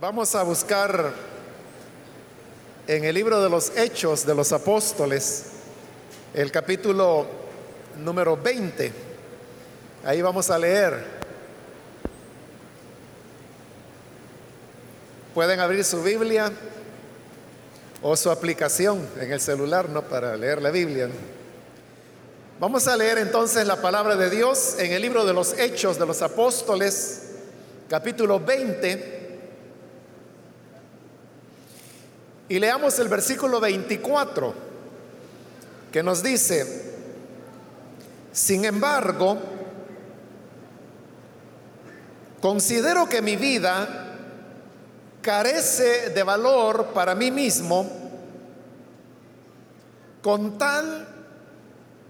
Vamos a buscar en el libro de los Hechos de los Apóstoles, el capítulo número 20. Ahí vamos a leer. Pueden abrir su Biblia o su aplicación en el celular, ¿no? Para leer la Biblia. Vamos a leer entonces la palabra de Dios en el libro de los Hechos de los Apóstoles, capítulo 20 Y leamos el versículo 24, que nos dice, sin embargo, considero que mi vida carece de valor para mí mismo con tal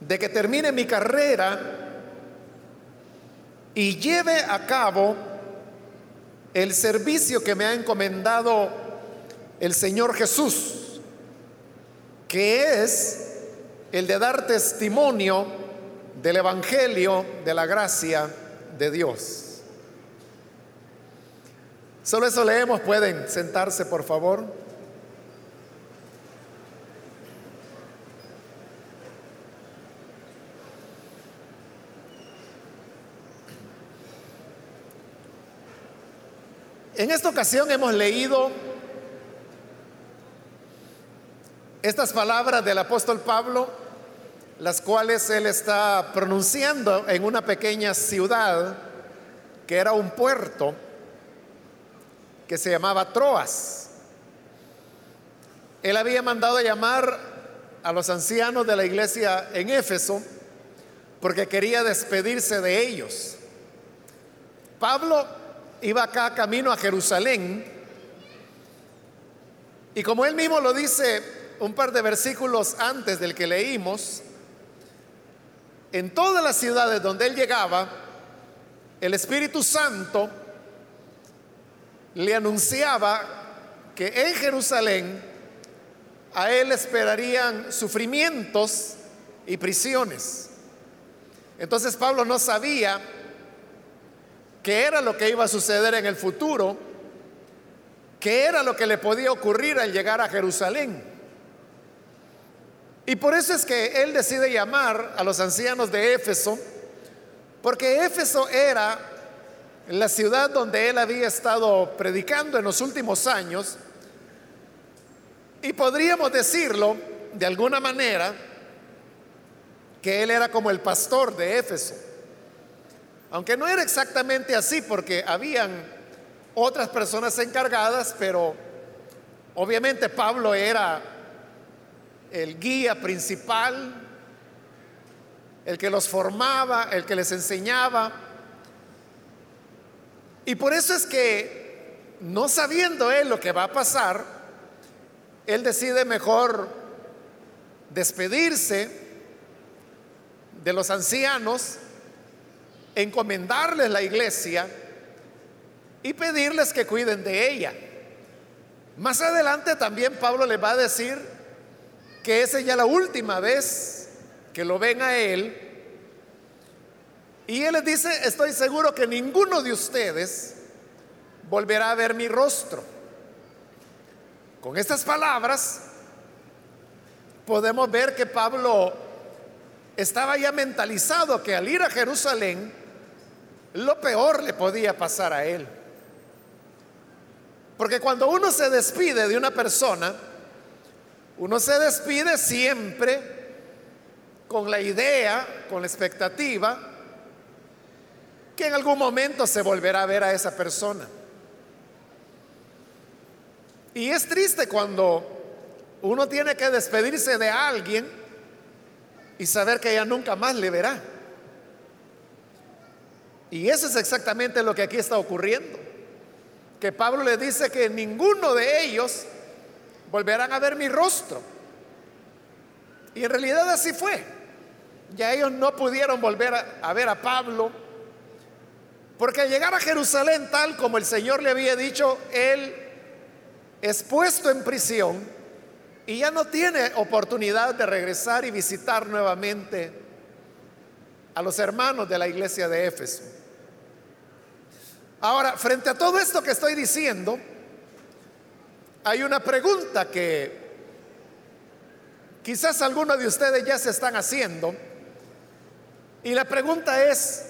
de que termine mi carrera y lleve a cabo el servicio que me ha encomendado el Señor Jesús, que es el de dar testimonio del Evangelio de la gracia de Dios. Solo eso leemos, pueden sentarse por favor. En esta ocasión hemos leído Estas palabras del apóstol Pablo, las cuales él está pronunciando en una pequeña ciudad que era un puerto que se llamaba Troas. Él había mandado a llamar a los ancianos de la iglesia en Éfeso porque quería despedirse de ellos. Pablo iba acá camino a Jerusalén y como él mismo lo dice un par de versículos antes del que leímos, en todas las ciudades donde él llegaba, el Espíritu Santo le anunciaba que en Jerusalén a él esperarían sufrimientos y prisiones. Entonces Pablo no sabía qué era lo que iba a suceder en el futuro, qué era lo que le podía ocurrir al llegar a Jerusalén. Y por eso es que él decide llamar a los ancianos de Éfeso, porque Éfeso era la ciudad donde él había estado predicando en los últimos años, y podríamos decirlo de alguna manera que él era como el pastor de Éfeso. Aunque no era exactamente así, porque habían otras personas encargadas, pero obviamente Pablo era el guía principal, el que los formaba, el que les enseñaba. Y por eso es que, no sabiendo él lo que va a pasar, él decide mejor despedirse de los ancianos, encomendarles la iglesia y pedirles que cuiden de ella. Más adelante también Pablo le va a decir que esa es ya la última vez que lo ven a él. Y él les dice, estoy seguro que ninguno de ustedes volverá a ver mi rostro. Con estas palabras podemos ver que Pablo estaba ya mentalizado que al ir a Jerusalén, lo peor le podía pasar a él. Porque cuando uno se despide de una persona, uno se despide siempre con la idea, con la expectativa, que en algún momento se volverá a ver a esa persona. Y es triste cuando uno tiene que despedirse de alguien y saber que ya nunca más le verá. Y eso es exactamente lo que aquí está ocurriendo. Que Pablo le dice que ninguno de ellos volverán a ver mi rostro. Y en realidad así fue. Ya ellos no pudieron volver a, ver a Pablo, porque al llegar a Jerusalén, tal como el Señor le había dicho, él es puesto en prisión y ya no tiene oportunidad de regresar y visitar nuevamente a los hermanos de la iglesia de Éfeso. Ahora, frente a todo esto que estoy diciendo, hay una pregunta que quizás algunos de ustedes ya se están haciendo. Y la pregunta es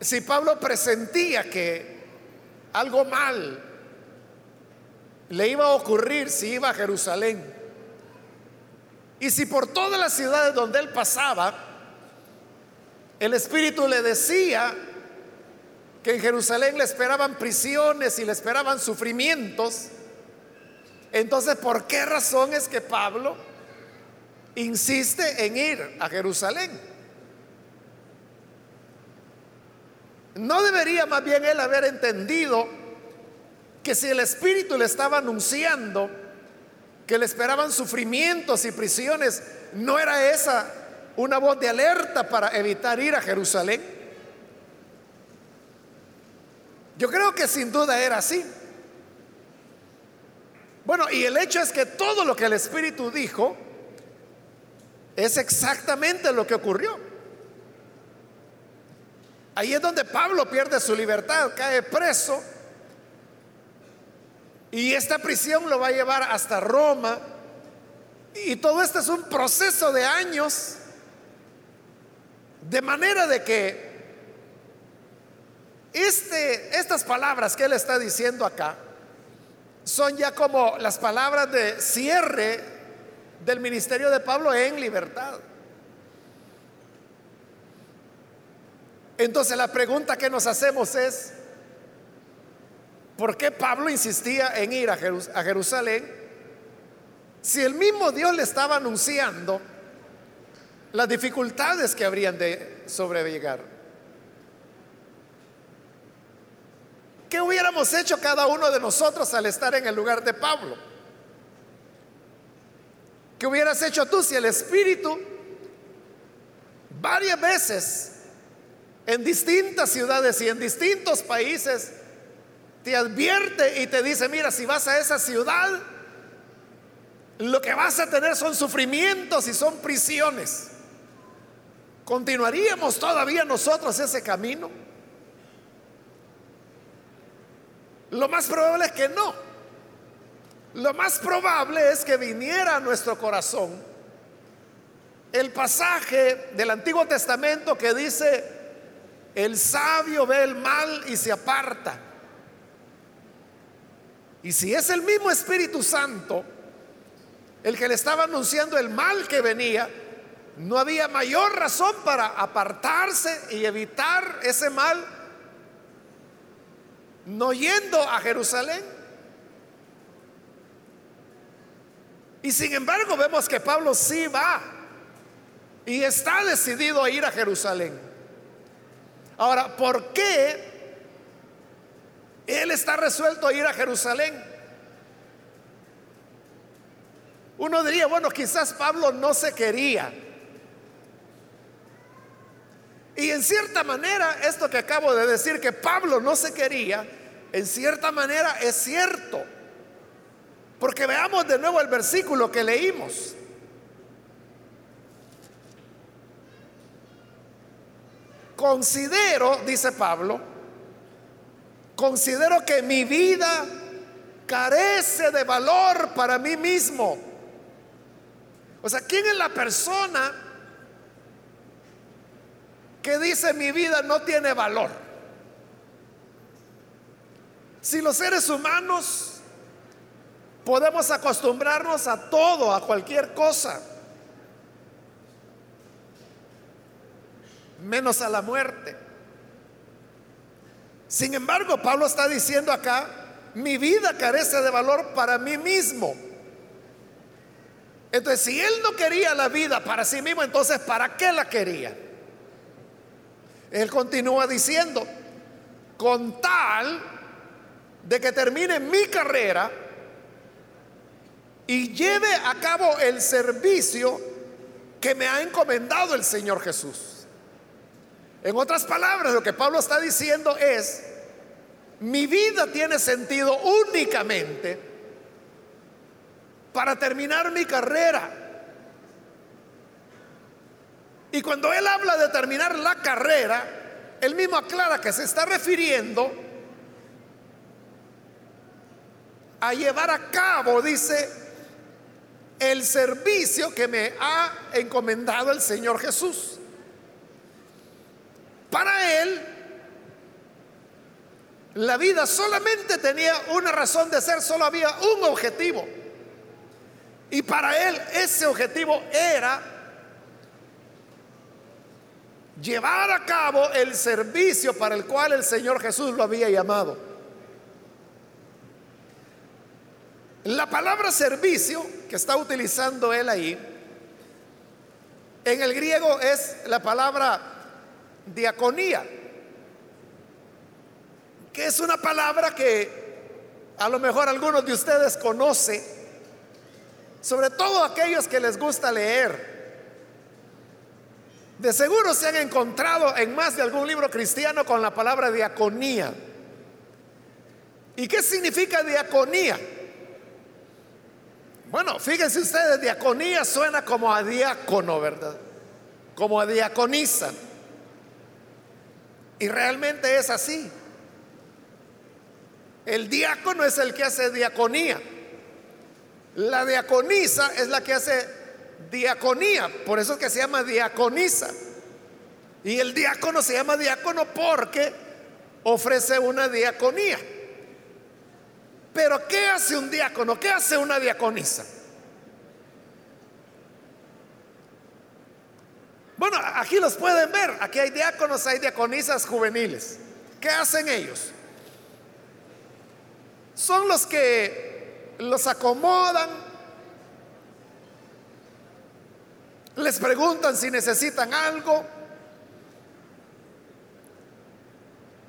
si Pablo presentía que algo mal le iba a ocurrir si iba a Jerusalén. Y si por todas las ciudades donde él pasaba, el Espíritu le decía que en Jerusalén le esperaban prisiones y le esperaban sufrimientos, entonces ¿por qué razón es que Pablo insiste en ir a Jerusalén? ¿No debería más bien él haber entendido que si el Espíritu le estaba anunciando que le esperaban sufrimientos y prisiones, no era esa una voz de alerta para evitar ir a Jerusalén? Yo creo que sin duda era así. Bueno, y el hecho es que todo lo que el Espíritu dijo es exactamente lo que ocurrió. Ahí es donde Pablo pierde su libertad, cae preso. Y esta prisión lo va a llevar hasta Roma. Y todo esto es un proceso de años. De manera de que este, estas palabras que él está diciendo acá son ya como las palabras de cierre del ministerio de Pablo en libertad. Entonces la pregunta que nos hacemos es, ¿por qué Pablo insistía en ir a, Jerusalén si el mismo Dios le estaba anunciando las dificultades que habrían de sobrellegar? ¿Qué hubiéramos hecho cada uno de nosotros al estar en el lugar de Pablo? ¿Qué hubieras hecho tú si el Espíritu varias veces en distintas ciudades y en distintos países, te advierte y te dice, mira, si vas a esa ciudad, lo que vas a tener son sufrimientos y son prisiones. ¿Continuaríamos todavía nosotros ese camino? Lo más probable es que no. Lo más probable es que viniera a nuestro corazón el pasaje del Antiguo Testamento que dice, el sabio ve el mal y se aparta. Y si es el mismo Espíritu Santo el que le estaba anunciando el mal que venía, no había mayor razón para apartarse y evitar ese mal no yendo a Jerusalén. Y sin embargo vemos que Pablo sí va y está decidido a ir a Jerusalén. Ahora, ¿por qué él está resuelto a ir a Jerusalén? Uno diría, bueno, quizás Pablo no se quería. Y en cierta manera, esto que acabo de decir, que Pablo no se quería, en cierta manera es cierto. Porque veamos de nuevo el versículo que leímos. Considero, dice Pablo, considero que mi vida carece de valor para mí mismo. O sea, ¿quién es la persona que dice mi vida no tiene valor? Si los seres humanos podemos acostumbrarnos a todo, a cualquier cosa. menos a la muerte. Sin embargo, Pablo está diciendo acá, mi vida carece de valor para mí mismo. Entonces, si él no quería la vida para sí mismo, entonces, ¿para qué la quería? Él continúa diciendo, con tal de que termine mi carrera y lleve a cabo el servicio que me ha encomendado el Señor Jesús. En otras palabras, lo que Pablo está diciendo es, mi vida tiene sentido únicamente para terminar mi carrera. Y cuando él habla de terminar la carrera, él mismo aclara que se está refiriendo a llevar a cabo, dice, el servicio que me ha encomendado el Señor Jesús. Para él, la vida solamente tenía una razón de ser, solo había un objetivo. Y para él ese objetivo era llevar a cabo el servicio para el cual el Señor Jesús lo había llamado. La palabra servicio que está utilizando él ahí, en el griego es la palabra diaconía, que es una palabra que a lo mejor algunos de ustedes conocen, sobre todo aquellos que les gusta leer. De seguro se han encontrado en más de algún libro cristiano con la palabra diaconía. ¿Y qué significa diaconía? Bueno, fíjense ustedes, diaconía suena como a diácono, ¿verdad? Como a diaconisa. Y realmente es así. El diácono es el que hace diaconía. La diaconisa es la que hace diaconía. Por eso es que se llama diaconisa. Y el diácono se llama diácono porque ofrece una diaconía. Pero ¿qué hace un diácono? ¿Qué hace una diaconisa? Bueno, aquí los pueden ver. Aquí hay diáconos, hay diaconisas juveniles. ¿Qué hacen ellos? Son los que los acomodan, les preguntan si necesitan algo.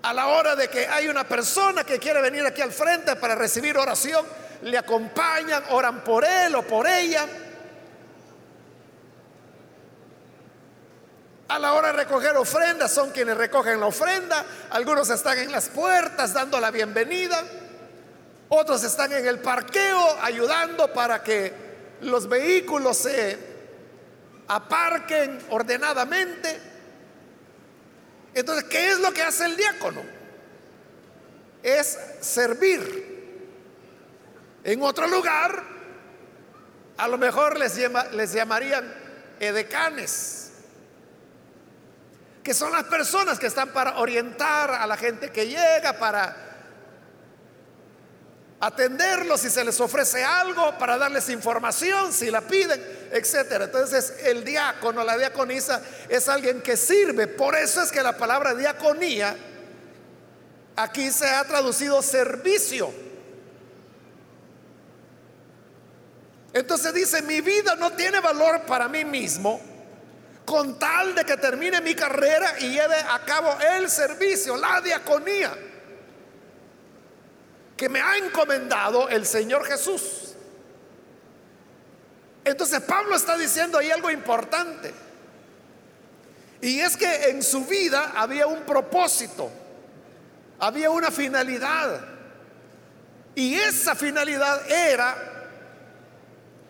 A la hora de que hay una persona que quiere venir aquí al frente para recibir oración, le acompañan, oran por él o por ella. A la hora de recoger ofrendas son quienes recogen la ofrenda. Algunos están en las puertas dando la bienvenida. Otros están en el parqueo ayudando para que los vehículos se aparquen ordenadamente. Entonces, ¿qué es lo que hace el diácono? Es servir. En otro lugar, a lo mejor les, les llamarían edecanes que son las personas que están para orientar a la gente que llega, para atenderlos si se les ofrece algo, para darles información si la piden, etcétera. Entonces, el diácono, la diaconisa es alguien que sirve. Por eso es que la palabra diaconía aquí se ha traducido servicio. Entonces dice, mi vida no tiene valor para mí mismo con tal de que termine mi carrera y lleve a cabo el servicio, la diaconía que me ha encomendado el Señor Jesús. Entonces Pablo está diciendo ahí algo importante. Y es que en su vida había un propósito, había una finalidad. Y esa finalidad era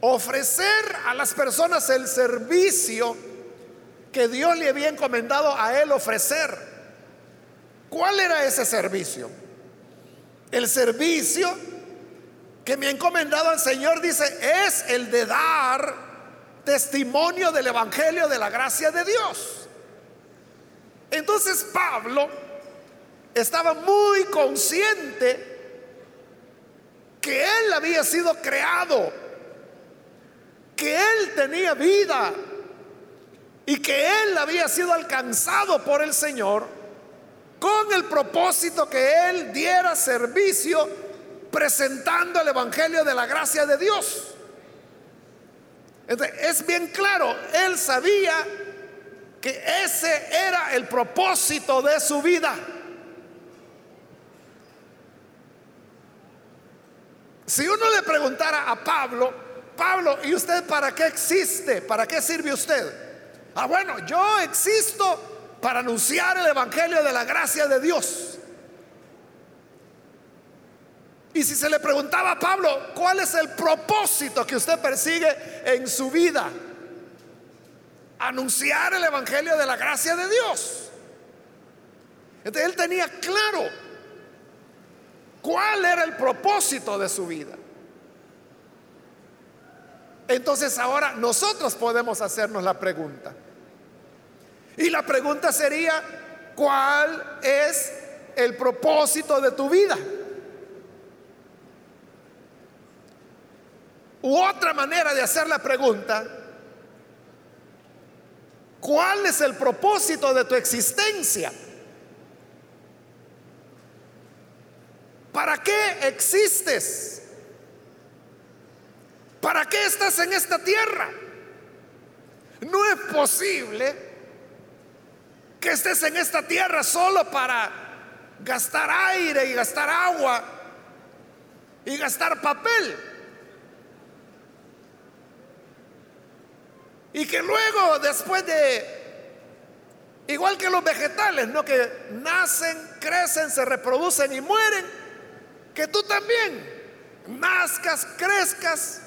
ofrecer a las personas el servicio que Dios le había encomendado a él ofrecer. ¿Cuál era ese servicio? El servicio que me ha encomendado al Señor, dice, es el de dar testimonio del Evangelio de la gracia de Dios. Entonces Pablo estaba muy consciente que él había sido creado, que él tenía vida, y que él había sido alcanzado por el Señor con el propósito que él diera servicio presentando el Evangelio de la gracia de Dios. es bien claro, él sabía que ese era el propósito de su vida. Si uno le preguntara a Pablo, Pablo, ¿y usted para qué existe? ¿Para qué sirve usted? Ah, bueno, yo existo para anunciar el Evangelio de la gracia de Dios. Y si se le preguntaba a Pablo, ¿cuál es el propósito que usted persigue en su vida? Anunciar el Evangelio de la gracia de Dios. Entonces él tenía claro cuál era el propósito de su vida. Entonces ahora nosotros podemos hacernos la pregunta. Y la pregunta sería, ¿cuál es el propósito de tu vida? U otra manera de hacer la pregunta, ¿cuál es el propósito de tu existencia? ¿Para qué existes? ¿Para qué estás en esta tierra? No es posible que estés en esta tierra solo para gastar aire y gastar agua y gastar papel. Y que luego, después de, igual que los vegetales, ¿no? Que nacen, crecen, se reproducen y mueren, que tú también nazcas, crezcas,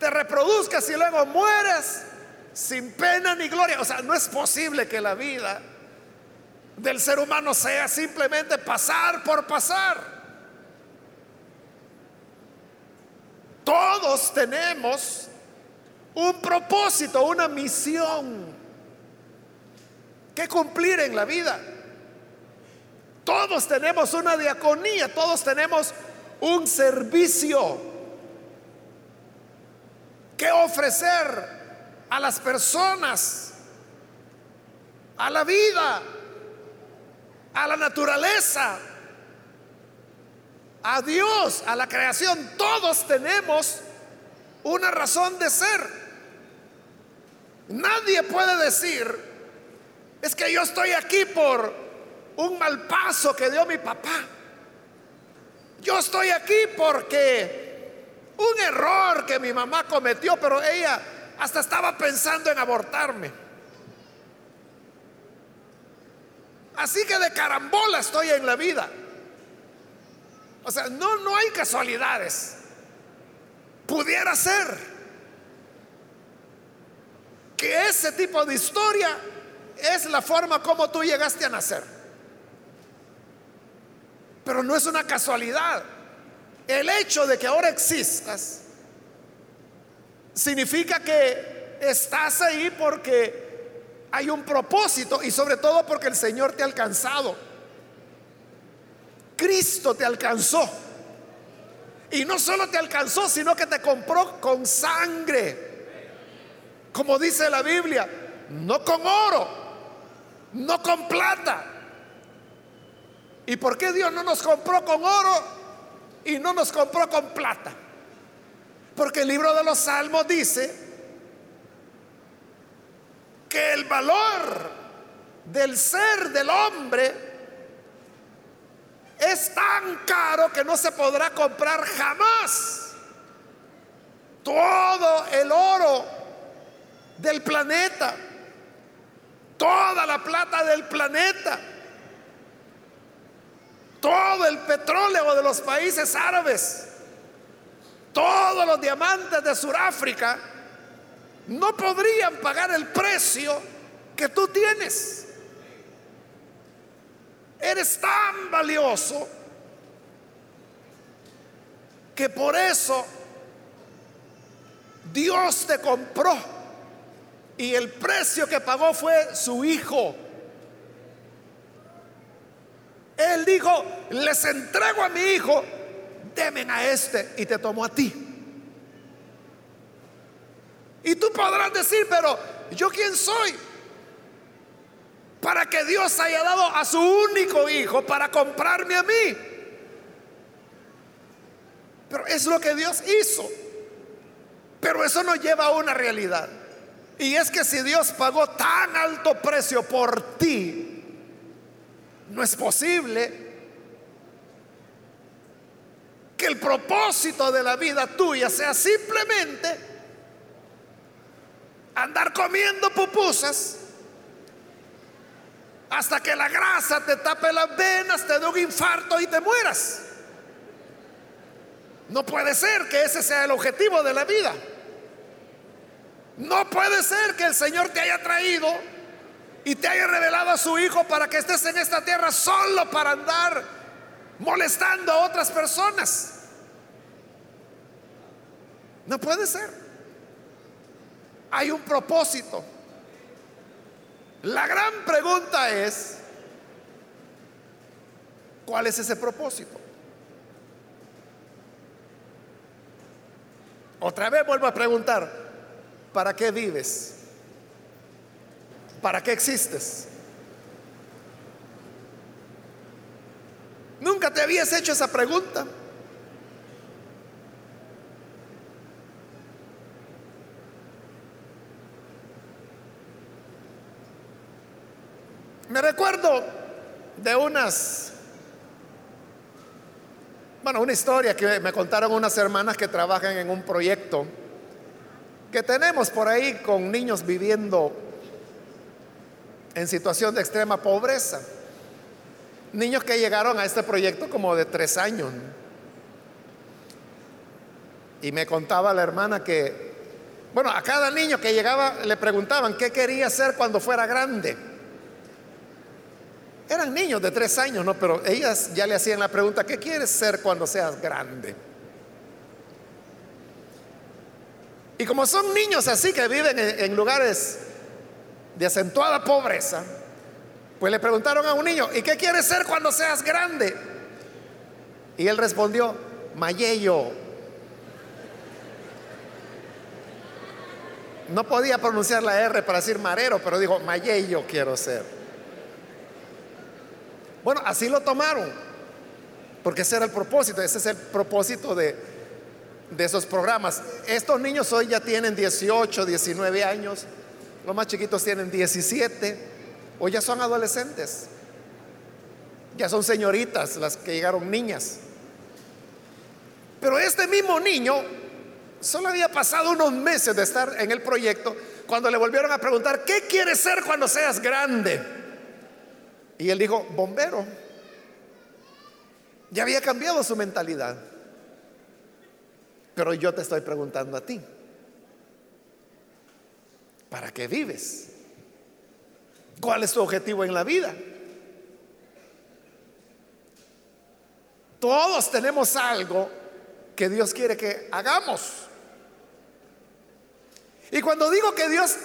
te reproduzcas y luego mueres sin pena ni gloria. O sea, no es posible que la vida del ser humano sea simplemente pasar por pasar. Todos tenemos un propósito, una misión que cumplir en la vida. Todos tenemos una diaconía, todos tenemos un servicio que ofrecer a las personas, a la vida, a la naturaleza, a Dios, a la creación. Todos tenemos una razón de ser. Nadie puede decir, es que yo estoy aquí por un mal paso que dio mi papá. Yo estoy aquí porque un error que mi mamá cometió, pero ella hasta estaba pensando en abortarme. Así que de carambola estoy en la vida. O sea, no, no hay casualidades. Pudiera ser que ese tipo de historia es la forma como tú llegaste a nacer. Pero no es una casualidad. El hecho de que ahora existas significa que estás ahí porque hay un propósito y sobre todo porque el Señor te ha alcanzado. Cristo te alcanzó. Y no solo te alcanzó, sino que te compró con sangre como dice la Biblia, no con oro, no con plata. ¿Y por qué Dios no nos compró con oro y no nos compró con plata? Porque el libro de los Salmos dice que el valor del ser del hombre es tan caro que no se podrá comprar jamás. Todo el oro del planeta, toda la plata del planeta, todo el petróleo de los países árabes, todos los diamantes de Sudáfrica, no podrían pagar el precio que tú tienes. Eres tan valioso que por eso Dios te compró y el precio que pagó fue su hijo. Él dijo, les entrego a mi hijo, temen a este y te tomo a ti. Y tú podrás decir, pero yo quién soy para que Dios haya dado a su único hijo para comprarme a mí. Pero es lo que Dios hizo. Pero eso no lleva a una realidad. Y es que si Dios pagó tan alto precio por ti, no es posible que el propósito de la vida tuya sea simplemente andar comiendo pupusas hasta que la grasa te tape las venas, te dé un infarto y te mueras. No puede ser que ese sea el objetivo de la vida. No puede ser que el Señor te haya traído y te haya revelado a su Hijo para que estés en esta tierra solo para andar molestando a otras personas. No puede ser. Hay un propósito. La gran pregunta es, ¿cuál es ese propósito? Otra vez vuelvo a preguntar, ¿para qué vives? ¿Para qué existes? Nunca te habías hecho esa pregunta. Me recuerdo de unas, bueno, una historia que me contaron unas hermanas que trabajan en un proyecto que tenemos por ahí con niños viviendo en situación de extrema pobreza. Niños que llegaron a este proyecto como de tres años. Y me contaba la hermana que, bueno, a cada niño que llegaba le preguntaban qué quería ser cuando fuera grande. Eran niños de tres años, ¿no? Pero ellas ya le hacían la pregunta, ¿qué quieres ser cuando seas grande? Y como son niños así que viven en, lugares de acentuada pobreza, pues le preguntaron a un niño, ¿y qué quieres ser cuando seas grande? Y él respondió, Mayello. No podía pronunciar la R para decir marero, pero dijo, Mayello quiero ser. Bueno, así lo tomaron, porque ese era el propósito, ese es el propósito de, de esos programas. Estos niños hoy ya tienen 18, 19 años, los más chiquitos tienen 17 o ya son adolescentes, ya son señoritas las que llegaron niñas. Pero este mismo niño solo había pasado unos meses de estar en el proyecto cuando le volvieron a preguntar, ¿qué quieres ser cuando seas grande? Y él dijo, bombero. Ya había cambiado su mentalidad. Pero yo te estoy preguntando a ti, ¿para qué vives? ¿Cuál es tu objetivo en la vida? Todos tenemos algo que Dios quiere que hagamos. Y cuando digo que Dios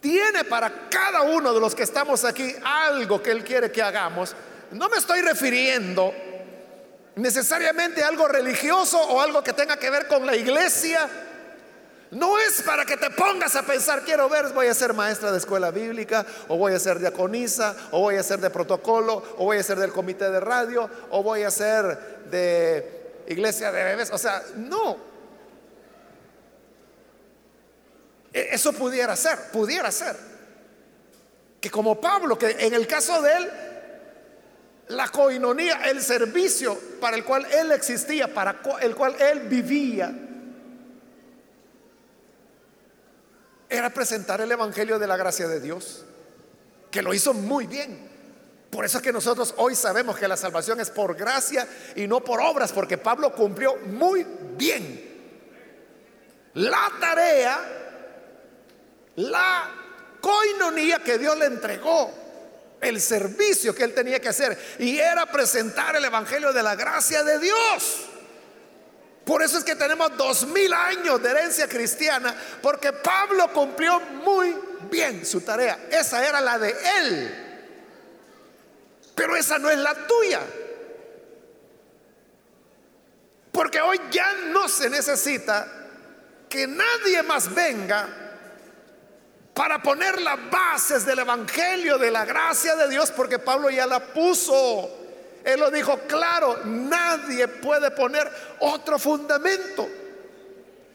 tiene para cada uno de los que estamos aquí algo que Él quiere que hagamos, no me estoy refiriendo necesariamente a algo religioso o algo que tenga que ver con la iglesia no es para que te pongas a pensar, quiero ver, voy a ser maestra de escuela bíblica, o voy a ser diaconisa, o voy a ser de protocolo, o voy a ser del comité de radio, o voy a ser de iglesia de bebés. O sea, no. E, eso pudiera ser, pudiera ser. Que como Pablo, que en el caso de él, la coinonía, el servicio para el cual él existía, para el cual él vivía, era presentar el Evangelio de la gracia de Dios, que lo hizo muy bien. Por eso es que nosotros hoy sabemos que la salvación es por gracia y no por obras, porque Pablo cumplió muy bien la tarea, la coinonía que Dios le entregó, el servicio que él tenía que hacer, y era presentar el Evangelio de la gracia de Dios. Por eso es que tenemos dos mil años de herencia cristiana, porque Pablo cumplió muy bien su tarea. Esa era la de él. Pero esa no es la tuya. Porque hoy ya no se necesita que nadie más venga para poner las bases del Evangelio, de la gracia de Dios, porque Pablo ya la puso. Él lo dijo claro, nadie puede poner otro fundamento.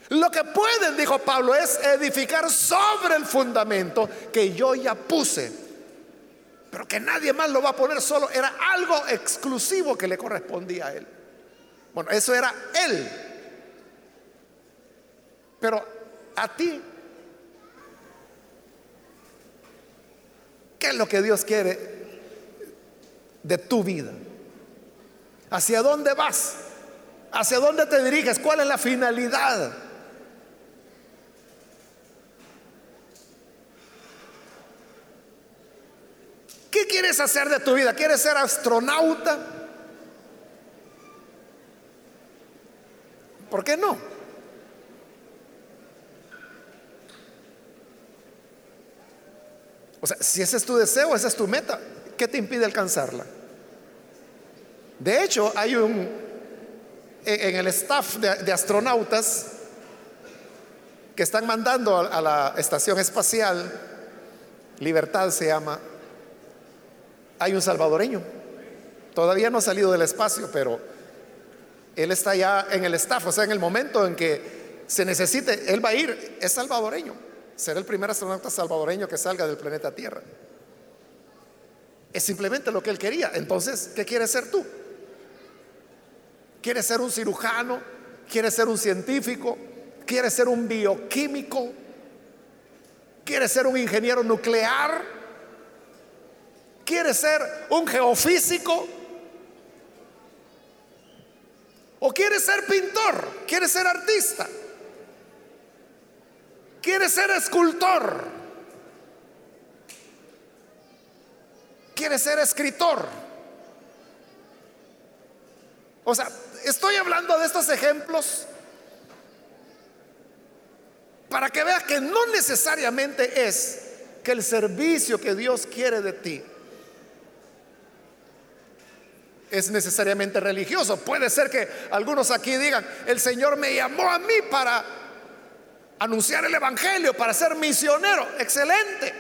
Lo que pueden, dijo Pablo, es edificar sobre el fundamento que yo ya puse. Pero que nadie más lo va a poner solo. Era algo exclusivo que le correspondía a él. Bueno, eso era él. Pero a ti, ¿Qué es lo que Dios quiere de tu vida? ¿Hacia dónde vas? ¿Hacia dónde te diriges? ¿Cuál es la finalidad? ¿Qué quieres hacer de tu vida? ¿Quieres ser astronauta? ¿Por qué no? O sea, si ese es tu deseo, esa es tu meta, ¿qué te impide alcanzarla? De hecho, hay un, en el staff de, astronautas que están mandando a la estación espacial, Libertad se llama, hay un salvadoreño. Todavía no ha salido del espacio, pero él está ya en el staff, o sea, en el momento en que se necesite, él va a ir, es salvadoreño. Será el primer astronauta salvadoreño que salga del planeta Tierra. Es simplemente lo que él quería. Entonces, ¿qué quieres ser tú? ¿Quieres ser un cirujano? ¿Quieres ser un científico? ¿Quieres ser un bioquímico? ¿Quieres ser un ingeniero nuclear? ¿Quieres ser un geofísico? ¿O quieres ser pintor? ¿Quieres ser artista? ¿Quieres ser escultor? ¿Quieres ser escritor? O sea, estoy hablando de estos ejemplos para que veas que no necesariamente es que el servicio que Dios quiere de ti es necesariamente religioso. Puede ser que algunos aquí digan, el Señor me llamó a mí para anunciar el Evangelio, para ser misionero. Excelente.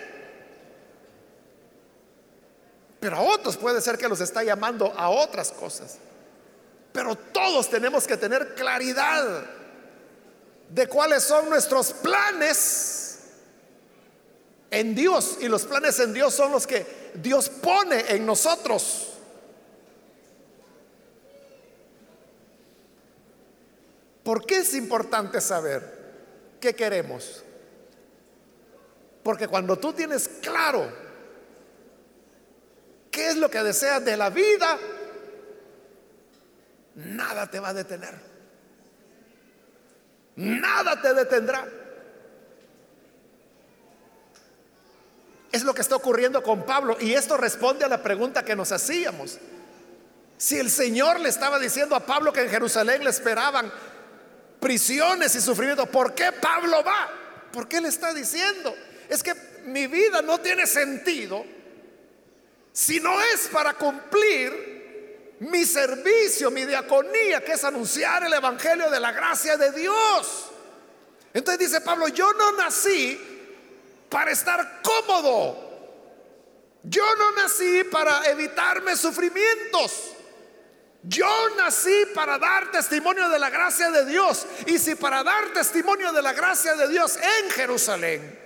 Pero a otros puede ser que los está llamando a otras cosas. Pero todos tenemos que tener claridad de cuáles son nuestros planes en Dios. Y los planes en Dios son los que Dios pone en nosotros. ¿Por qué es importante saber qué queremos? Porque cuando tú tienes claro qué es lo que deseas de la vida, nada te va a detener. Nada te detendrá. Es lo que está ocurriendo con Pablo y esto responde a la pregunta que nos hacíamos. Si el Señor le estaba diciendo a Pablo que en Jerusalén le esperaban prisiones y sufrimiento. ¿Por qué Pablo va? ¿Por qué le está diciendo? Es que mi vida no tiene sentido si no es para cumplir mi servicio, mi diaconía, que es anunciar el Evangelio de la gracia de Dios. Entonces dice Pablo, yo no nací para estar cómodo. Yo no nací para evitarme sufrimientos. Yo nací para dar testimonio de la gracia de Dios. Y si para dar testimonio de la gracia de Dios en Jerusalén,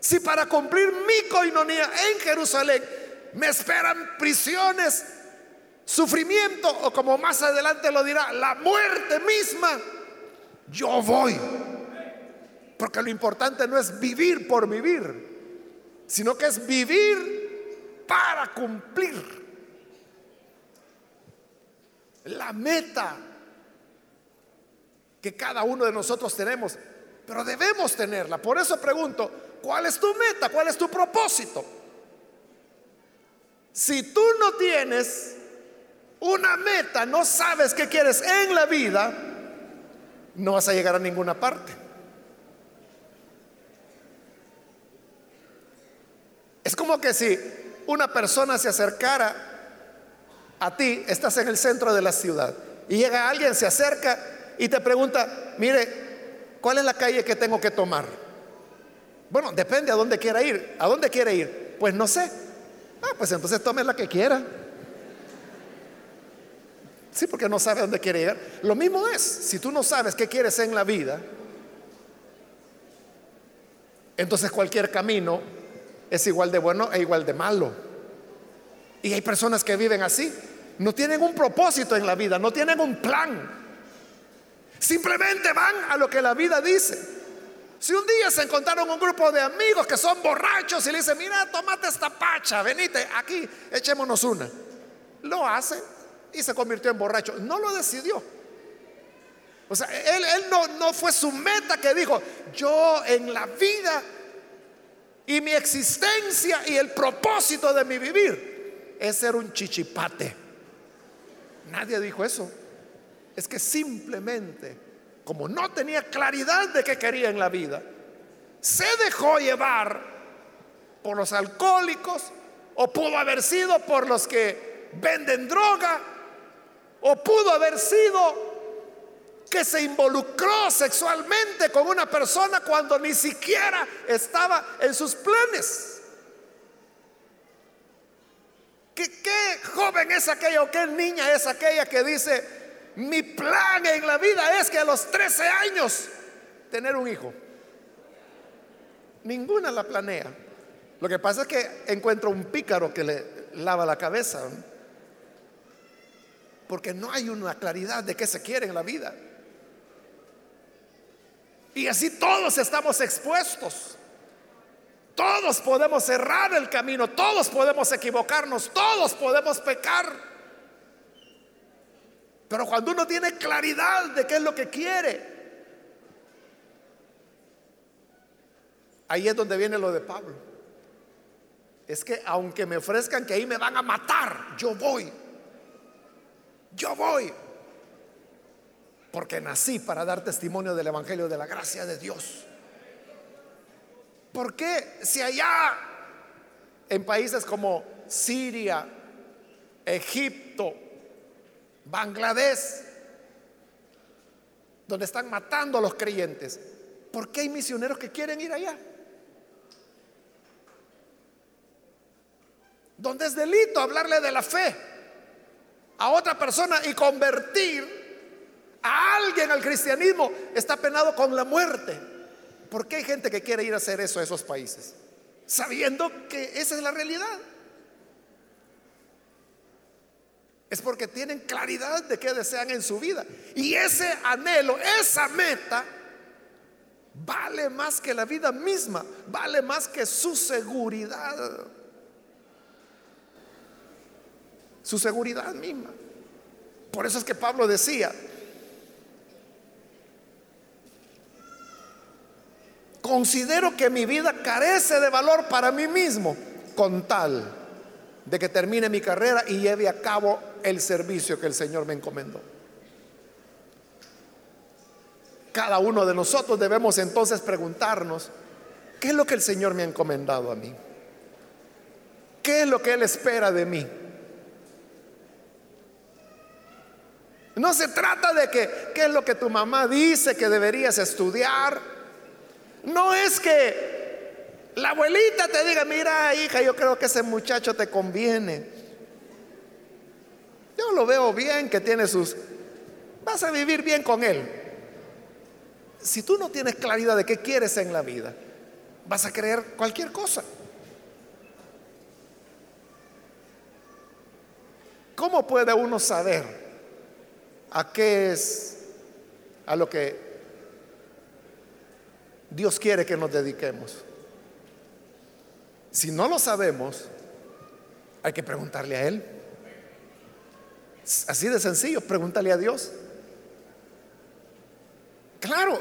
si para cumplir mi coinonía en Jerusalén me esperan prisiones, sufrimiento o como más adelante lo dirá, la muerte misma, yo voy. Porque lo importante no es vivir por vivir, sino que es vivir para cumplir la meta que cada uno de nosotros tenemos, pero debemos tenerla. Por eso pregunto, ¿cuál es tu meta? ¿Cuál es tu propósito? Si tú no tienes una meta, no sabes qué quieres en la vida, no vas a llegar a ninguna parte. Es como que si una persona se acercara a ti, estás en el centro de la ciudad y llega alguien, se acerca y te pregunta, mire, ¿cuál es la calle que tengo que tomar? Bueno, depende a dónde quiera ir. ¿A dónde quiere ir? Pues no sé. Ah, pues entonces tome la que quiera. Sí, porque no sabe a dónde quiere ir. Lo mismo es, si tú no sabes qué quieres en la vida, entonces cualquier camino es igual de bueno e igual de malo. Y hay personas que viven así. No tienen un propósito en la vida, no tienen un plan. Simplemente van a lo que la vida dice. Si un día se encontraron un grupo de amigos que son borrachos y le dicen, mira, tomate esta pacha, venite aquí, echémonos una. Lo hace y se convirtió en borracho. No lo decidió. O sea, él, no fue su meta que dijo, yo en la vida y mi existencia y el propósito de mi vivir es ser un chichipate. Nadie dijo eso. Es que simplemente como no tenía claridad de qué quería en la vida, se dejó llevar por los alcohólicos o pudo haber sido por los que venden droga o pudo haber sido que se involucró sexualmente con una persona cuando ni siquiera estaba en sus planes. ¿Qué, qué es aquella o qué niña es aquella que dice, mi plan en la vida es que a los 13 años tener un hijo? Ninguna la planea. Lo que pasa es que encuentro un pícaro que le lava la cabeza. Porque no hay una claridad de qué se quiere en la vida. Y así todos estamos expuestos. Todos podemos cerrar el camino, todos podemos equivocarnos, todos podemos pecar. Pero cuando uno tiene claridad de qué es lo que quiere, ahí es donde viene lo de Pablo. Es que aunque me ofrezcan que ahí me van a matar, yo voy. Yo voy porque nací para dar testimonio del Evangelio de la gracia de Dios. ¿Por qué si allá en países como Siria, Egipto, Bangladesh, donde están matando a los creyentes, ¿por qué hay misioneros que quieren ir allá? Donde es delito hablarle de la fe a otra persona y convertir a alguien al cristianismo, está penado con la muerte. ¿Por qué hay gente que quiere ir a hacer eso a esos países? Sabiendo que esa es la realidad. Es porque tienen claridad de qué desean en su vida. Y ese anhelo, esa meta, vale más que la vida misma, vale más que su seguridad. Su seguridad misma. Por eso es que Pablo decía, considero que mi vida carece de valor para mí mismo con tal de que termine mi carrera y lleve a cabo el servicio que el Señor me encomendó. Cada uno de nosotros debemos entonces preguntarnos, ¿qué es lo que el Señor me ha encomendado a mí? ¿Qué es lo que Él espera de mí? No se trata de que, ¿qué es lo que tu mamá dice que deberías estudiar? No es que la abuelita te diga, mira hija, yo creo que ese muchacho te conviene. Yo lo veo bien, que tiene sus... Vas a vivir bien con él. Si tú no tienes claridad de qué quieres en la vida, vas a creer cualquier cosa. ¿Cómo puede uno saber a qué es a lo que Dios quiere que nos dediquemos. Si no lo sabemos, hay que preguntarle a Él. Así de sencillo, pregúntale a Dios. Claro,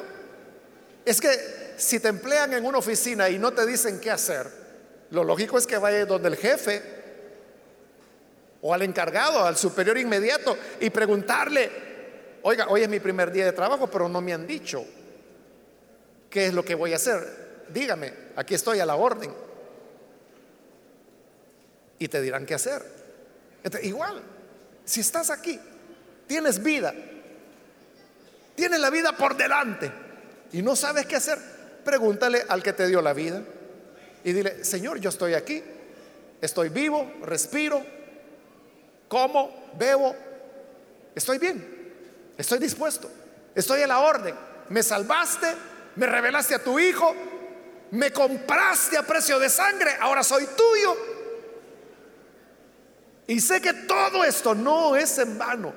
es que si te emplean en una oficina y no te dicen qué hacer, lo lógico es que vayas donde el jefe o al encargado, al superior inmediato y preguntarle, oiga, hoy es mi primer día de trabajo, pero no me han dicho ¿Qué es lo que voy a hacer? Dígame, aquí estoy a la orden. Y te dirán qué hacer. igual, si estás aquí, tienes vida, tienes la vida por delante y no sabes qué hacer, pregúntale al que te dio la vida y dile, Señor, yo estoy aquí, estoy vivo, respiro, como, bebo, estoy bien, estoy dispuesto, estoy a la orden, me salvaste, me revelaste a tu Hijo, me compraste a precio de sangre, ahora soy tuyo. Y sé que todo esto no es en vano.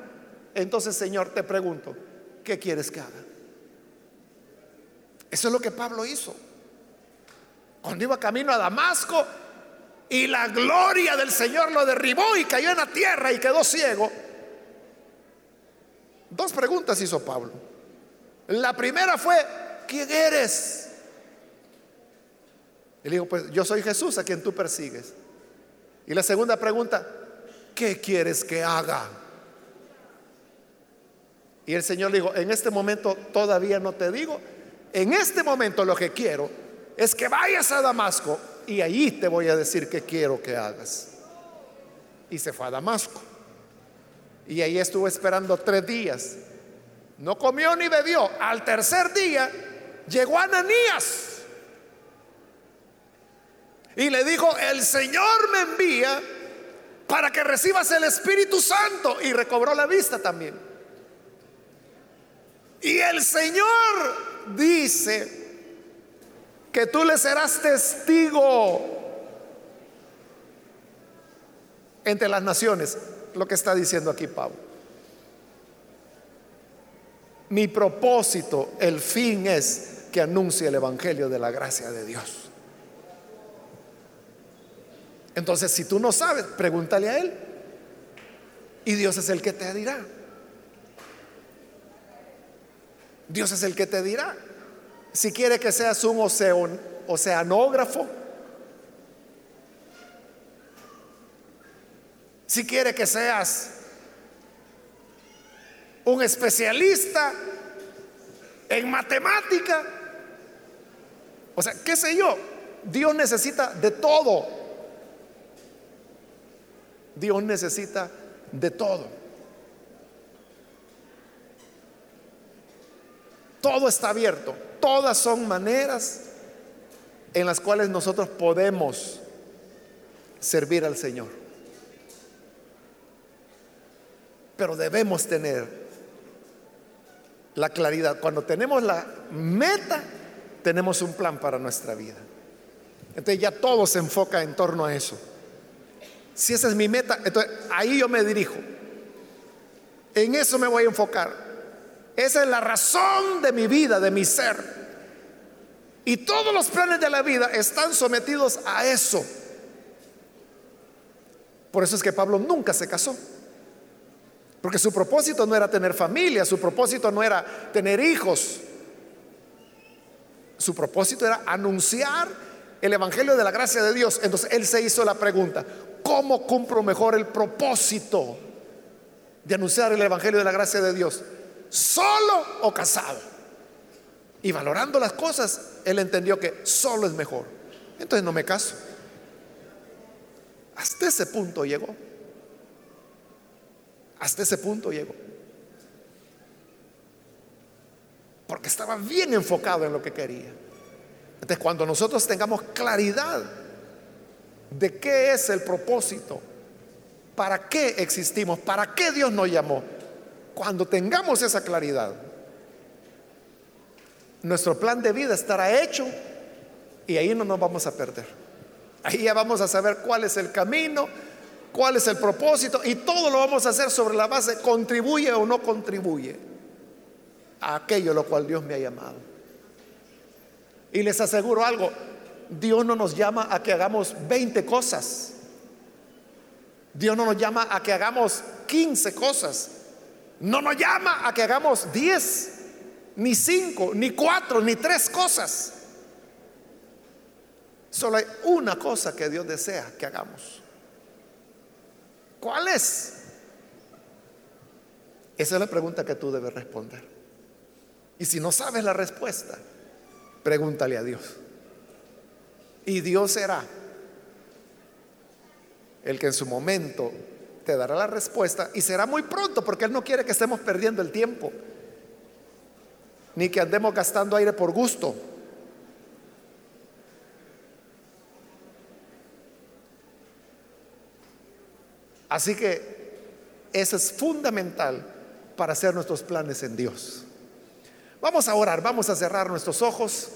Entonces, Señor, te pregunto, ¿qué quieres que haga? Eso es lo que Pablo hizo. Cuando iba camino a Damasco y la gloria del Señor lo derribó y cayó en la tierra y quedó ciego. Dos preguntas hizo Pablo. La primera fue, ¿quién eres? Y le digo, pues yo soy Jesús a quien tú persigues. Y la segunda pregunta, ¿qué quieres que haga? Y el Señor le dijo, en este momento todavía no te digo, en este momento lo que quiero es que vayas a Damasco y ahí te voy a decir qué quiero que hagas. Y se fue a Damasco. Y ahí estuvo esperando tres días. No comió ni bebió. Al tercer día llegó Ananías. Y le dijo, el Señor me envía para que recibas el Espíritu Santo. Y recobró la vista también. Y el Señor dice que tú le serás testigo entre las naciones, lo que está diciendo aquí Pablo. Mi propósito, el fin es que anuncie el Evangelio de la gracia de Dios. Entonces, si tú no sabes, pregúntale a Él. Y Dios es el que te dirá. Dios es el que te dirá. Si quiere que seas un oceanógrafo, si quiere que seas un especialista en matemática, o sea, qué sé yo, Dios necesita de todo. Dios necesita de todo. Todo está abierto. Todas son maneras en las cuales nosotros podemos servir al Señor. Pero debemos tener la claridad. Cuando tenemos la meta, tenemos un plan para nuestra vida. Entonces ya todo se enfoca en torno a eso. Si esa es mi meta, entonces ahí yo me dirijo. En eso me voy a enfocar. Esa es la razón de mi vida, de mi ser. Y todos los planes de la vida están sometidos a eso. Por eso es que Pablo nunca se casó. Porque su propósito no era tener familia, su propósito no era tener hijos. Su propósito era anunciar el Evangelio de la gracia de Dios. Entonces él se hizo la pregunta, ¿cómo cumplo mejor el propósito de anunciar el Evangelio de la gracia de Dios? ¿Solo o casado? Y valorando las cosas, él entendió que solo es mejor. Entonces no me caso. Hasta ese punto llegó. Hasta ese punto llegó. Porque estaba bien enfocado en lo que quería. Entonces cuando nosotros tengamos claridad de qué es el propósito, para qué existimos, para qué Dios nos llamó, cuando tengamos esa claridad, nuestro plan de vida estará hecho y ahí no nos vamos a perder. Ahí ya vamos a saber cuál es el camino, cuál es el propósito y todo lo vamos a hacer sobre la base, contribuye o no contribuye a aquello lo cual Dios me ha llamado. Y les aseguro algo, Dios no nos llama a que hagamos 20 cosas. Dios no nos llama a que hagamos 15 cosas. No nos llama a que hagamos 10, ni 5, ni 4, ni 3 cosas. Solo hay una cosa que Dios desea que hagamos. ¿Cuál es? Esa es la pregunta que tú debes responder. Y si no sabes la respuesta, pregúntale a Dios. Y Dios será el que en su momento te dará la respuesta y será muy pronto porque Él no quiere que estemos perdiendo el tiempo, ni que andemos gastando aire por gusto. Así que eso es fundamental para hacer nuestros planes en Dios. Vamos a orar, vamos a cerrar nuestros ojos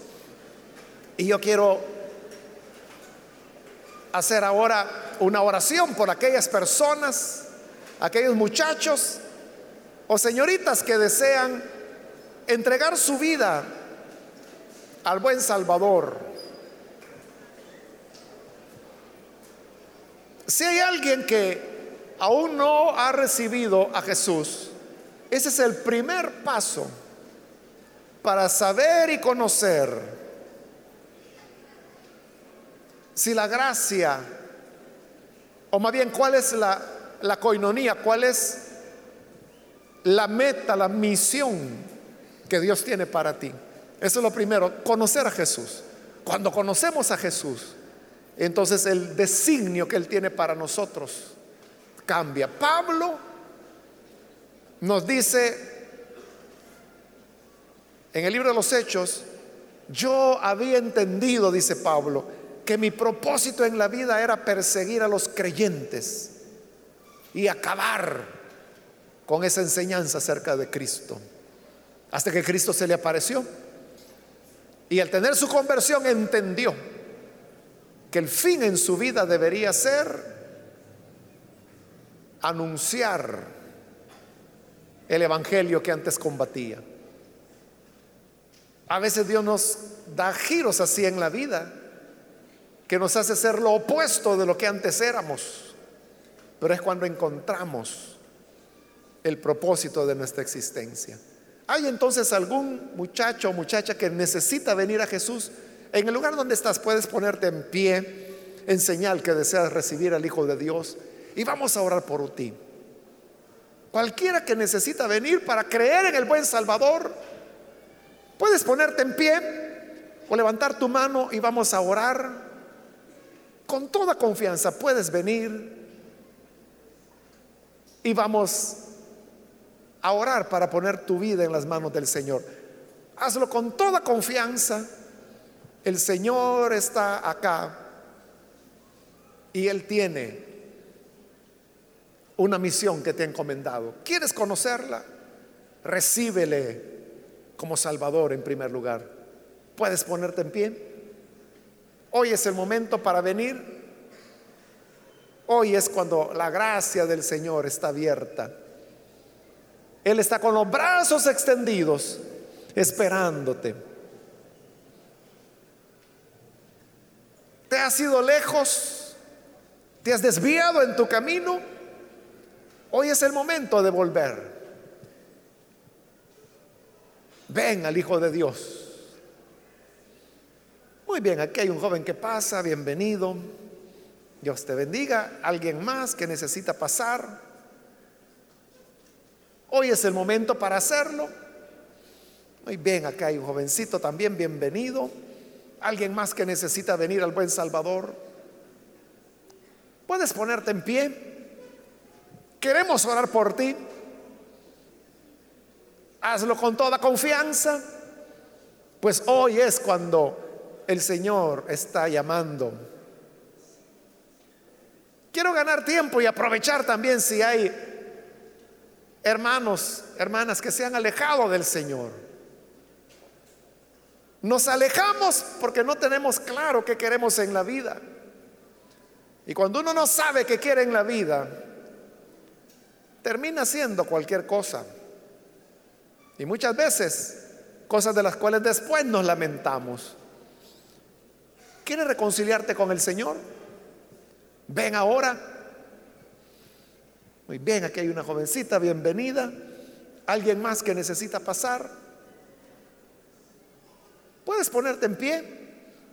y yo quiero hacer ahora una oración por aquellas personas, aquellos muchachos o señoritas que desean entregar su vida al buen Salvador. Si hay alguien que aún no ha recibido a Jesús, ese es el primer paso para saber y conocer si la gracia, o más bien cuál es la, la coinonía, cuál es la meta, la misión que Dios tiene para ti. Eso es lo primero, conocer a Jesús. Cuando conocemos a Jesús, entonces el designio que Él tiene para nosotros cambia. Pablo nos dice en el libro de los Hechos, yo había entendido, dice Pablo, que mi propósito en la vida era perseguir a los creyentes y acabar con esa enseñanza acerca de Cristo. Hasta que Cristo se le apareció. Y al tener su conversión entendió que el fin en su vida debería ser anunciar el evangelio que antes combatía. A veces Dios nos da giros así en la vida que nos hace ser lo opuesto de lo que antes éramos. Pero es cuando encontramos el propósito de nuestra existencia. ¿Hay entonces algún muchacho o muchacha que necesita venir a Jesús? En el lugar donde estás puedes ponerte en pie en señal que deseas recibir al Hijo de Dios y vamos a orar por ti. Cualquiera que necesita venir para creer en el buen Salvador, puedes ponerte en pie o levantar tu mano y vamos a orar. Con toda confianza puedes venir y vamos a orar para poner tu vida en las manos del Señor. Hazlo con toda confianza. El Señor está acá y Él tiene una misión que te ha encomendado. ¿Quieres conocerla? Recíbele como Salvador en primer lugar. ¿Puedes ponerte en pie? Hoy es el momento para venir. Hoy es cuando la gracia del Señor está abierta. Él está con los brazos extendidos esperándote. ¿Te has ido lejos? ¿Te has desviado en tu camino? Hoy es el momento de volver. Ven al Hijo de Dios. Muy bien, aquí hay un joven que pasa, bienvenido. Dios te bendiga. Alguien más que necesita pasar. Hoy es el momento para hacerlo. Muy bien, acá hay un jovencito también, bienvenido. Alguien más que necesita venir al buen Salvador. Puedes ponerte en pie. Queremos orar por ti. Hazlo con toda confianza. Pues hoy es cuando el Señor está llamando. Quiero ganar tiempo y aprovechar también si hay hermanos, hermanas que se han alejado del Señor. Nos alejamos porque no tenemos claro qué queremos en la vida. Y cuando uno no sabe qué quiere en la vida, termina haciendo cualquier cosa. Y muchas veces cosas de las cuales después nos lamentamos. ¿Quieres reconciliarte con el Señor? Ven ahora muy bien, aquí hay una jovencita, bienvenida. ¿Alguien más que necesita pasar? Puedes ponerte en pie,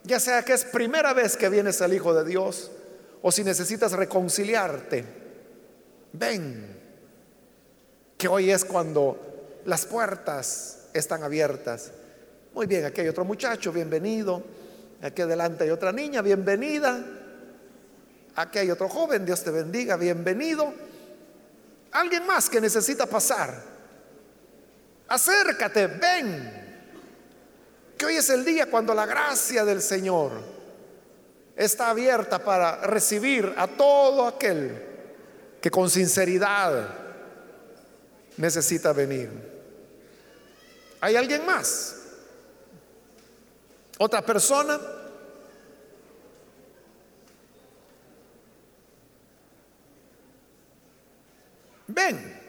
ya sea que es primera vez que vienes al Hijo de Dios o si necesitas reconciliarte. Ven, que hoy es cuando las puertas están abiertas. Muy bien, aquí hay otro muchacho, bienvenido. Aquí adelante hay otra niña, bienvenida. Aquí hay otro joven, Dios te bendiga, bienvenido. Alguien más que necesita pasar. Acércate, ven. Que hoy es el día cuando la gracia del Señor está abierta para recibir a todo aquel que con sinceridad necesita venir. ¿Hay alguien más? ¿Otra persona? Ven.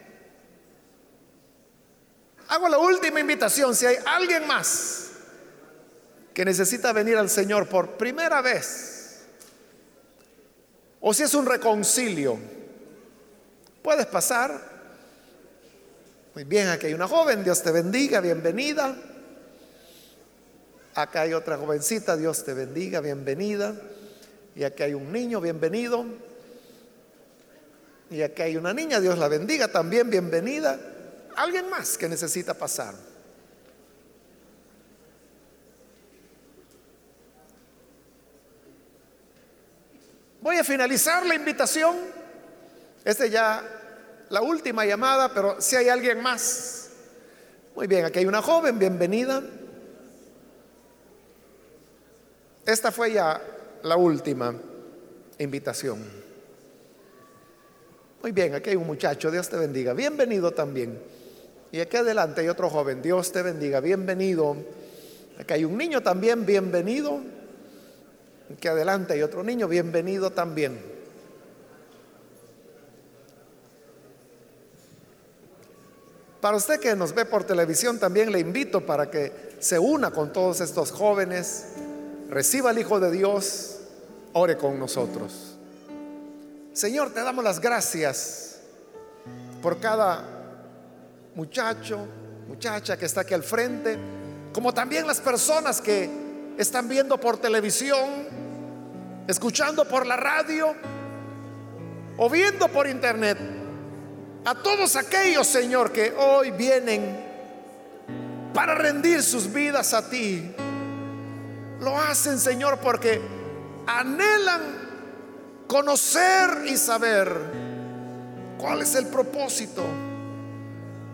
Hago la última invitación. Si hay alguien más que necesita venir al Señor por primera vez, o si es un reconcilio, puedes pasar. Muy bien, aquí hay una joven, Dios te bendiga, bienvenida. Acá hay otra jovencita, Dios te bendiga, bienvenida. Y aquí hay un niño, bienvenido. Y aquí hay una niña, Dios la bendiga, también bienvenida. alguien más que necesita pasar. Voy a finalizar la invitación. Esta ya la última llamada, pero si hay alguien más. Muy bien, aquí hay una joven, bienvenida. Esta fue ya la última invitación. Muy bien, aquí hay un muchacho, Dios te bendiga. Bienvenido también. Y aquí adelante hay otro joven, Dios te bendiga, bienvenido. Aquí hay un niño también, bienvenido. Aquí adelante hay otro niño, bienvenido también. Para usted que nos ve por televisión, también le invito para que se una con todos estos jóvenes, reciba al Hijo de Dios, ore con nosotros. Señor, te damos las gracias por cada muchacho, muchacha que está aquí al frente, como también las personas que están viendo por televisión, escuchando por la radio o viendo por internet. A todos aquellos, Señor, que hoy vienen para rendir sus vidas a ti. Lo hacen, Señor, porque anhelan conocer y saber cuál es el propósito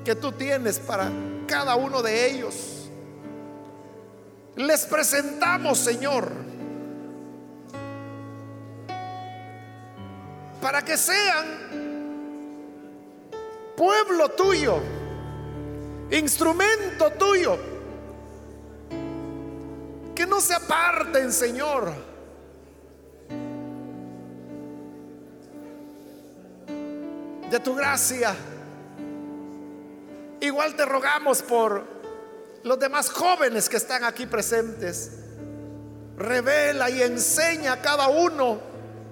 que tú tienes para cada uno de ellos. Les presentamos, Señor, para que sean pueblo tuyo, instrumento tuyo, que no se aparten, Señor de tu gracia. Igual te rogamos por los demás jóvenes que están aquí presentes. Revela y enseña a cada uno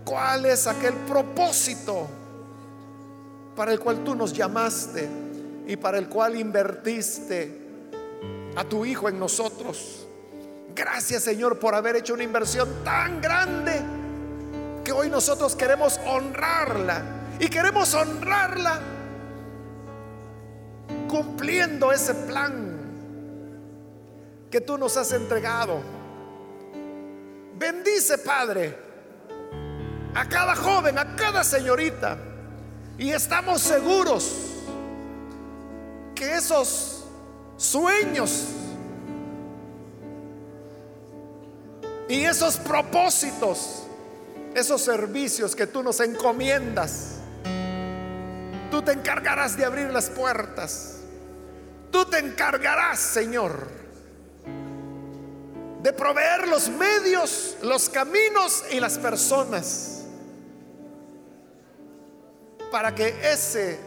cuál es aquel propósito para el cual tú nos llamaste y para el cual invertiste a tu Hijo en nosotros. Gracias Señor por haber hecho una inversión tan grande que hoy nosotros queremos honrarla y queremos honrarla cumpliendo ese plan que tú nos has entregado. Bendice, Padre, a cada joven, a cada señorita. Y estamos seguros que esos sueños y esos propósitos, esos servicios que tú nos encomiendas, Tú te encargarás de abrir las puertas. Tú te encargarás, Señor, de proveer los medios, los caminos y las personas para que ese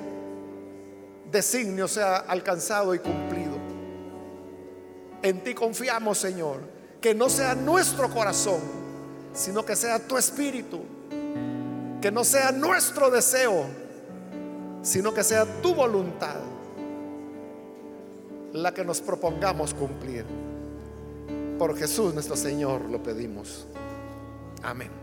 designio sea alcanzado y cumplido. En ti confiamos, Señor, que no sea nuestro corazón, sino que sea tu espíritu, que no sea nuestro deseo sino que sea tu voluntad la que nos propongamos cumplir. Por Jesús nuestro Señor lo pedimos. Amén.